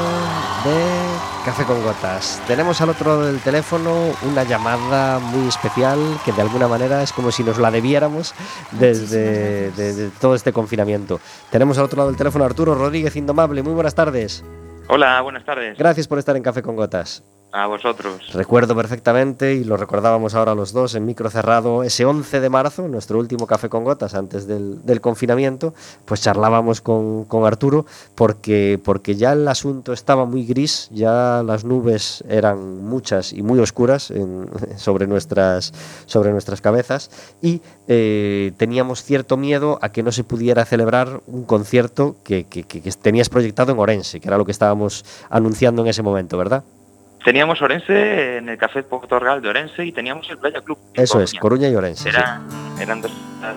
de Café con Gotas. Tenemos al otro lado del teléfono una llamada muy especial que de alguna manera es como si nos la debiéramos desde, desde todo este confinamiento. Tenemos al otro lado del teléfono a Arturo Rodríguez Indomable. Muy buenas tardes. Hola, buenas tardes. Gracias por estar en Café con Gotas. A vosotros. Recuerdo perfectamente, y lo recordábamos ahora los dos en micro cerrado, ese 11 de marzo, nuestro último café con gotas antes del, confinamiento, pues charlábamos con, Arturo porque, porque ya el asunto estaba muy gris, ya las nubes eran muchas y muy oscuras sobre, nuestras, sobre nuestras cabezas y eh, teníamos cierto miedo a que no se pudiera celebrar un concierto que, que tenías proyectado en Orense, que era lo que estábamos anunciando en ese momento, ¿verdad? Teníamos Orense en el Café Portugal de Orense y teníamos el Playa Club. Eso Coruña. es, Coruña y Orense. Era, sí. Eran dos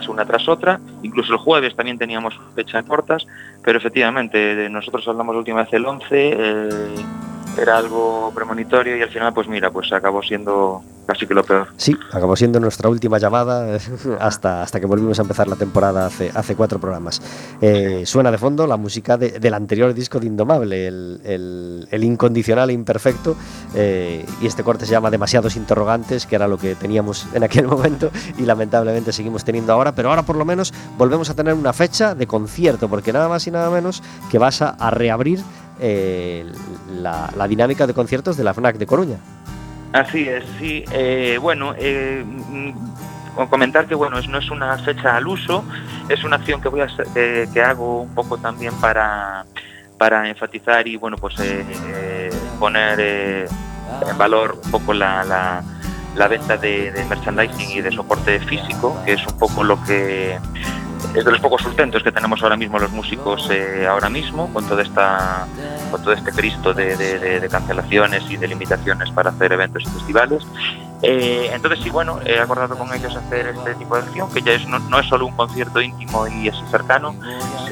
una tras otra. Incluso el jueves también teníamos fechas cortas, pero efectivamente nosotros hablamos la última vez el 11, eh, era algo premonitorio y al final, pues mira, pues acabó siendo casi que lo peor. Sí, acabó siendo nuestra última llamada hasta, hasta que volvimos a empezar la temporada hace, hace cuatro programas. Eh, suena de fondo la música de, del anterior disco de Indomable, el, el, incondicional e imperfecto, eh, y este corte se llama Demasiados Interrogantes, que era lo que teníamos en aquel momento y lamentablemente seguimos teniendo ahora, pero ahora por lo menos volvemos a tener una fecha de concierto, porque nada más y nada menos que vas a reabrir eh, la, la dinámica de conciertos de la FNAC de Coruña. Así es, sí. Eh, bueno, eh, comentar que bueno, no es una fecha al uso, es una acción que voy a eh, que hago un poco también para para enfatizar y bueno pues eh, poner en valor un poco la, la, la venta de, merchandising y de soporte físico, que es un poco lo que es de los pocos sustentos que tenemos ahora mismo los músicos eh, ahora mismo con toda esta con todo este cristo de, de, cancelaciones y de limitaciones para hacer eventos y festivales. Eh, entonces sí bueno he acordado con ellos hacer este tipo de acción que ya es no, no, es solo un concierto íntimo y así cercano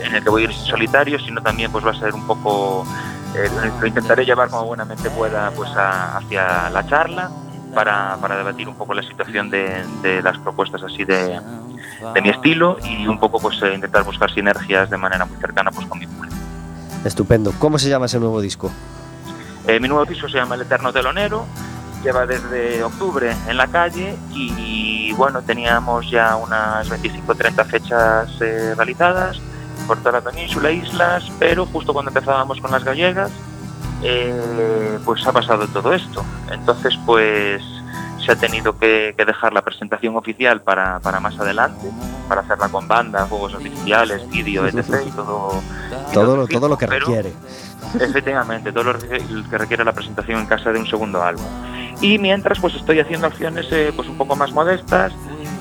en el que voy a ir solitario sino también pues va a ser un poco eh, lo intentaré llevar como buenamente pueda pues a, hacia la charla para, para debatir un poco la situación de, de las propuestas así de de mi estilo y un poco pues eh, intentar buscar sinergias de manera muy cercana pues con mi público. Estupendo. ¿Cómo se llama ese nuevo disco? Eh, mi nuevo disco se llama El Eterno Telonero, lleva desde octubre en la calle y, y bueno, teníamos ya unas 25-30 fechas eh, realizadas por toda la península, islas, pero justo cuando empezábamos con las gallegas, eh, pues ha pasado todo esto. Entonces, pues se ha tenido que, que dejar la presentación oficial para, para, más adelante, para hacerla con banda, juegos oficiales, vídeo, etc. Y todo, y todo, lo, todo lo que pero, requiere. Efectivamente, todo lo que requiere la presentación en casa de un segundo álbum. Y mientras, pues estoy haciendo acciones eh, pues un poco más modestas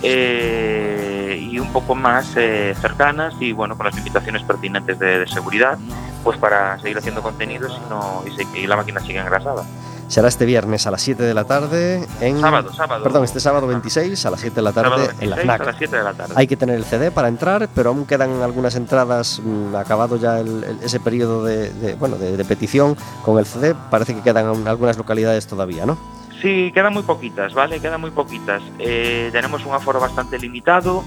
eh, y un poco más eh, cercanas y bueno, con las limitaciones pertinentes de, de, seguridad, pues para seguir haciendo contenidos y, no, y, y la máquina sigue engrasada será este viernes a las 7 de la tarde en sábado, sábado. Perdón, este sábado 26 a las 7 de la tarde en la FNAC. A las 7 de la tarde. Hay que tener el CD para entrar, pero aún quedan algunas entradas mmm, acabado ya el, el, ese periodo de, de bueno, de, de, petición con el CD, parece que quedan algunas localidades todavía, ¿no? Sí, quedan muy poquitas, ¿vale? Quedan muy poquitas. Eh, tenemos un aforo bastante limitado.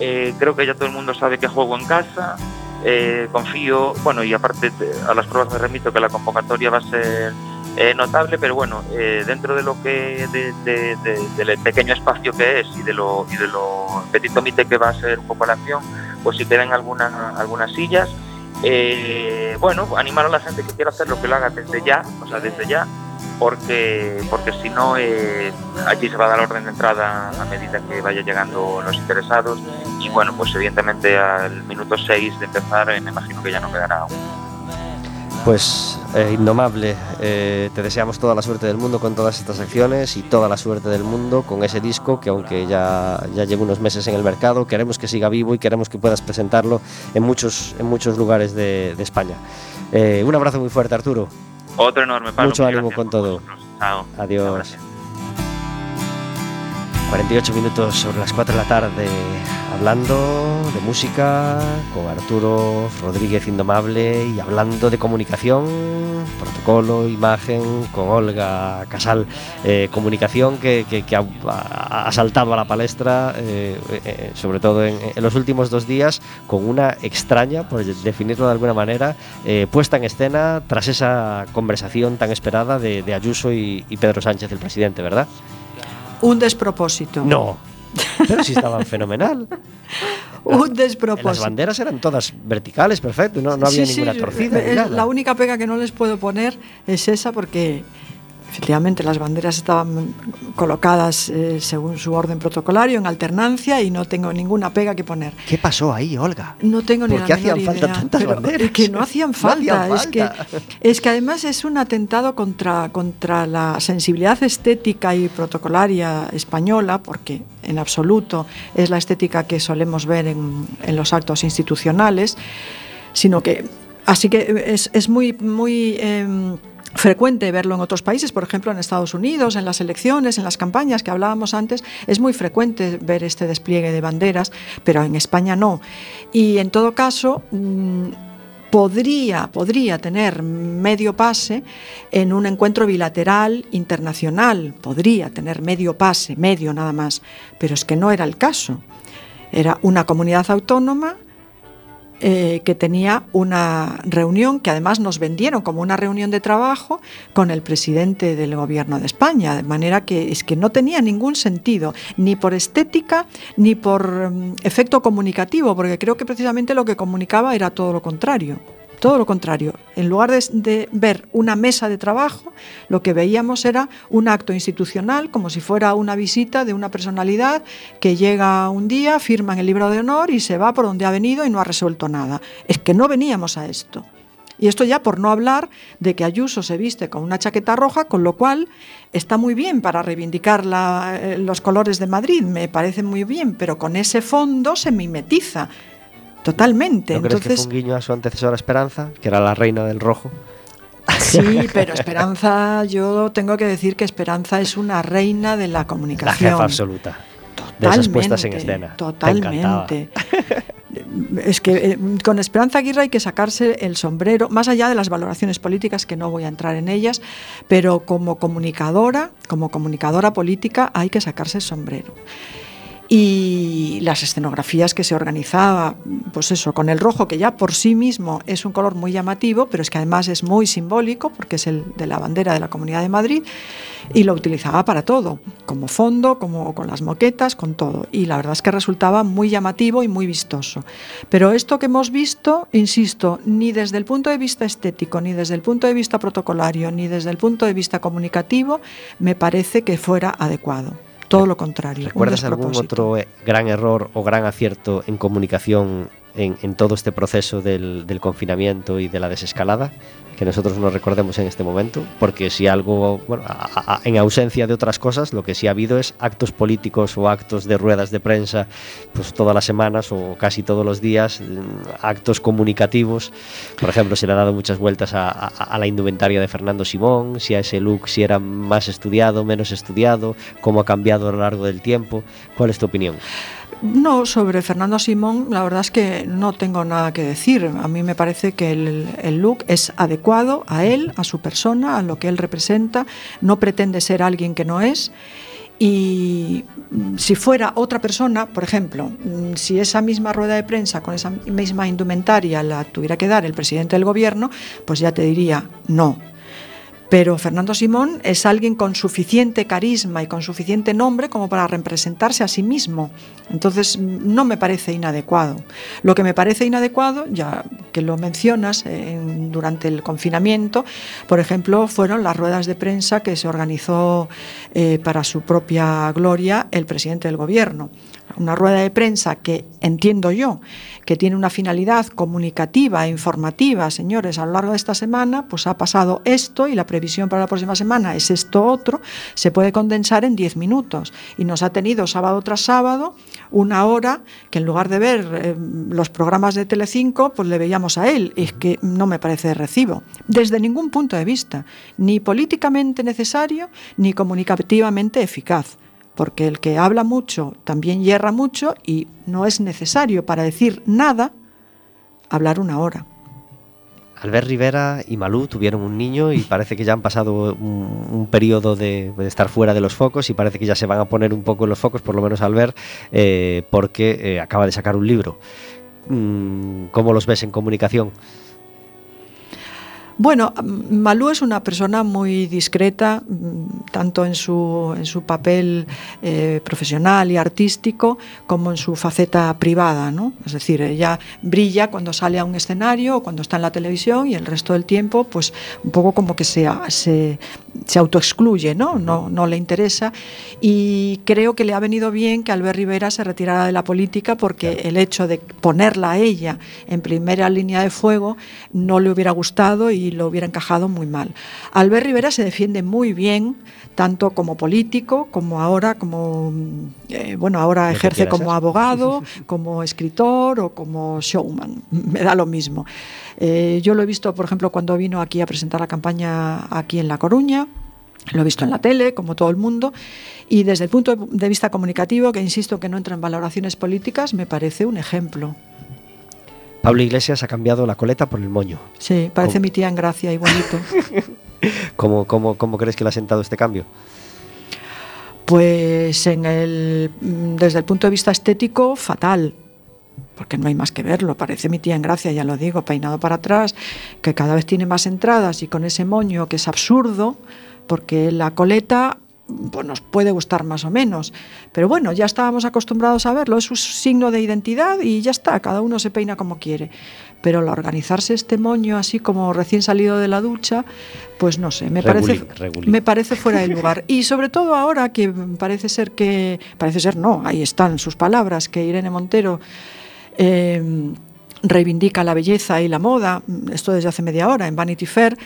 Eh, creo que ya todo el mundo sabe que juego en casa. Eh, confío, bueno, y aparte a las pruebas me remito que la convocatoria va a ser eh, notable, pero bueno, eh, dentro de lo que de, de, de, del pequeño espacio que es y de lo y de lo petit comité que va a ser un poco la acción, pues si quedan alguna, algunas sillas, eh, bueno, animar a la gente que quiera hacer lo que lo haga desde ya, o sea, desde ya, porque porque si no eh, allí se va a dar orden de entrada a medida que vaya llegando los interesados y bueno pues evidentemente al minuto 6 de empezar eh, me imagino que ya no quedará aún. Pues eh, Indomable, eh, te deseamos toda la suerte del mundo con todas estas acciones y toda la suerte del mundo con ese disco que aunque ya, ya lleva unos meses en el mercado, queremos que siga vivo y queremos que puedas presentarlo en muchos, en muchos lugares de, España. Eh, un abrazo muy fuerte Arturo. Otro enorme Pablo, Mucho ánimo con todo. Chao. Adiós. Gracias. 48 minutos sobre las 4 de la tarde hablando de música con Arturo Rodríguez Indomable y hablando de comunicación, protocolo, imagen con Olga Casal. Eh, comunicación que, que- ha, ha- saltado a la palestra, eh, eh, sobre todo en, en los últimos dos días, con una extraña, por definirlo de alguna manera, puesta en escena tras esa conversación tan esperada de, de Ayuso y Pedro Sánchez, el presidente, ¿verdad? Un despropósito. No. Pero sí estaban fenomenal. Un Las despropósito. banderas eran todas verticales, perfecto, no, no había Sí, sí, ninguna torcida. ni nada. la única pega que no les puedo poner es esa porque efectivamente las banderas estaban colocadas eh, según su orden protocolario en alternancia y no tengo ninguna pega que poner. ¿Qué pasó ahí, Olga? No tengo ni ¿Por la qué hacían falta tantas banderas? es que no hacían No falta, Es, que, es que además es un atentado contra, contra la sensibilidad estética y protocolaria española, porque en absoluto es la estética que solemos ver en, en los actos institucionales, sino que así que es, es muy muy em, frecuente verlo en otros países, por ejemplo en Estados Unidos, en las elecciones, en las campañas que hablábamos antes, es muy frecuente ver este despliegue de banderas, pero en España no. Y en todo caso, mm, podría, podría tener medio pase en un encuentro bilateral internacional, podría tener medio pase, medio nada más, pero es que no era el caso. Era una comunidad autónoma eh, que tenía una reunión que además nos vendieron como una reunión de trabajo con el presidente del gobierno de España, de manera que es que no tenía ningún sentido, ni por estética ni por mm, efecto comunicativo, porque creo que precisamente lo que comunicaba era todo lo contrario. Todo lo contrario. En lugar de, ver una mesa de trabajo, lo que veíamos era un acto institucional, como si fuera una visita de una personalidad que llega un día, firma en el libro de honor y se va por donde ha venido y no ha resuelto nada. Es que no veníamos a esto. Y esto ya por no hablar de que Ayuso se viste con una chaqueta roja, con lo cual está muy bien para reivindicar eh, los colores de Madrid, me parece muy bien, pero con ese fondo se mimetiza totalmente. ¿No crees que Entonces, fue un guiño a su antecesora Esperanza, que era la reina del rojo? Sí, pero Esperanza, yo tengo que decir que Esperanza es una reina de la La comunicación. jefa absoluta. De esas puestas en Totalmente, escena. Totalmente. Es que eh, con Esperanza Aguirre hay que sacarse el sombrero, más allá de las valoraciones políticas, que no voy a entrar en ellas, pero como comunicadora, como comunicadora política, hay que sacarse el sombrero. Y las escenografías que se organizaba, pues eso, con el rojo, que ya por sí mismo es un color muy llamativo, pero es que además es muy simbólico, porque es el de la bandera de la Comunidad de Madrid, y lo utilizaba para todo, como fondo, como con las moquetas, con todo. Y la verdad es que resultaba muy llamativo y muy vistoso. Pero esto que hemos visto, insisto, ni desde el punto de vista estético, ni desde el punto de vista protocolario, ni desde el punto de vista comunicativo, me parece que fuera adecuado. Todo lo contrario. ¿Recuerdas algún otro eh, gran error o gran acierto en comunicación en, en todo este proceso del, del confinamiento y de la desescalada? Que nosotros no recordemos en este momento, porque si algo, bueno, a- a- en ausencia de otras cosas, lo que sí ha habido es actos políticos o actos de ruedas de prensa, pues todas las semanas o casi todos los días, mm, actos comunicativos. Por ejemplo, se le ha dado muchas vueltas a, a- a la indumentaria de Fernando Simón, si a ese look si era más estudiado, menos estudiado, cómo ha cambiado a lo largo del tiempo. ¿Cuál es tu opinión? No, sobre Fernando Simón, la verdad es que no tengo nada que decir. A mí me parece que el, look es adecuado a él, a su persona, a lo que él representa. No pretende ser alguien que no es. Y mm, si fuera otra persona, por ejemplo, mm, si esa misma rueda de prensa con esa misma indumentaria la tuviera que dar el presidente del gobierno, pues ya te diría no. Pero Fernando Simón es alguien con suficiente carisma y con suficiente nombre como para representarse a sí mismo. Entonces no me parece inadecuado. Lo que me parece inadecuado, ya que lo mencionas durante el confinamiento, por ejemplo, fueron las ruedas de prensa que se organizó eh, para su propia gloria el presidente del gobierno una rueda de prensa que entiendo yo que tiene una finalidad comunicativa e informativa, señores, a lo largo de esta semana, pues ha pasado esto y la previsión para la próxima semana es esto otro, se puede condensar en 10 minutos. Y nos ha tenido sábado tras sábado una hora que en lugar de ver eh, los programas de Telecinco, pues le veíamos a él, es que no me parece de recibo, desde ningún punto de vista, ni políticamente necesario ni comunicativamente eficaz porque el que habla mucho también hierra mucho y no es necesario para decir nada hablar una hora. Albert Rivera y Malú tuvieron un niño y parece que ya han pasado un, periodo de, estar fuera de los focos y parece que ya se van a poner un poco en los focos, por lo menos Albert, eh, porque eh, acaba de sacar un libro. Mm, ¿Cómo los ves en comunicación? Bueno, Malú es una persona muy discreta, mm, tanto en su, en su papel eh, profesional y artístico como en su faceta privada. ¿no? Es decir, ella brilla cuando sale a un escenario o cuando está en la televisión y el resto del tiempo, pues un poco como que se, se, se autoexcluye, ¿no? ¿no? No le interesa. Y creo que le ha venido bien que Albert Rivera se retirara de la política porque el hecho de ponerla a ella en primera línea de fuego no le hubiera gustado y lo hubiera encajado muy mal. Albert Rivera se defiende muy bien, tanto como político, como ahora, como eh, bueno, ahora ejerce como abogado, como escritor o como showman. Me da lo mismo. Eh, yo lo he visto, por ejemplo, cuando vino aquí a presentar la campaña aquí en La Coruña. Lo he visto en la tele, como todo el mundo, y desde el punto de vista comunicativo, que insisto que no entra en valoraciones políticas, me parece un ejemplo. Pablo Iglesias ha cambiado la coleta por el moño. Sí, parece mi tía en gracia, igualito. ¿Cómo, cómo, cómo crees que le ha sentado este cambio? Pues en el, desde el punto de vista estético, fatal. Porque no hay más que verlo, parece mi tía en gracia, ya lo digo, peinado para atrás, que cada vez tiene más entradas y con ese moño que es absurdo, porque la coleta pues nos puede gustar más o menos. Pero bueno, ya estábamos acostumbrados a verlo, es un signo de identidad y ya está, cada uno se peina como quiere. Pero al organizarse este moño así como recién salido de la ducha, pues no sé, me, parece, me parece fuera de lugar. Y sobre todo ahora que parece ser que, parece ser no, ahí están sus palabras, que Irene Montero... Eh, reivindica la belleza y la moda, esto desde hace media hora en Vanity Fair,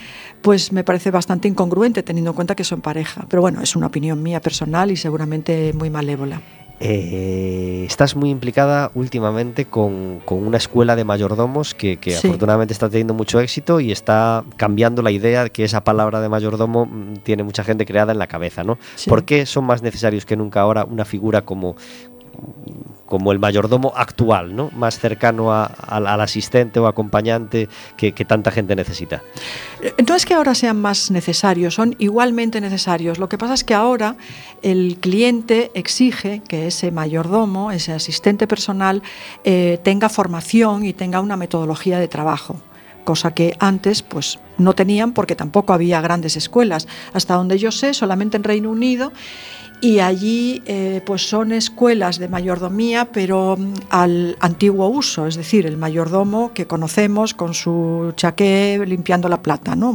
pues me parece bastante incongruente teniendo en cuenta que son pareja. Pero bueno, es una opinión mía personal y seguramente muy malévola. Eh, estás muy implicada últimamente con, una escuela de mayordomos que, afortunadamente está teniendo mucho éxito y está cambiando la idea de que esa palabra de mayordomo mm, tiene mucha gente creada en la cabeza, ¿no? ¿Por qué son más necesarios que nunca ahora una figura como, como el mayordomo actual, ¿no? más cercano al asistente o acompañante que, tanta gente necesita. No es que ahora sean más necesarios, son igualmente necesarios. Lo que pasa es que ahora el cliente exige que ese mayordomo, ese asistente personal, eh, tenga formación y tenga una metodología de trabajo cosa que antes pues no tenían porque tampoco había grandes escuelas. Hasta donde yo sé, solamente en Reino Unido y allí eh, pues son escuelas de mayordomía pero mm, al antiguo uso, es decir, el mayordomo que conocemos con su chaqué limpiando la plata, ¿no?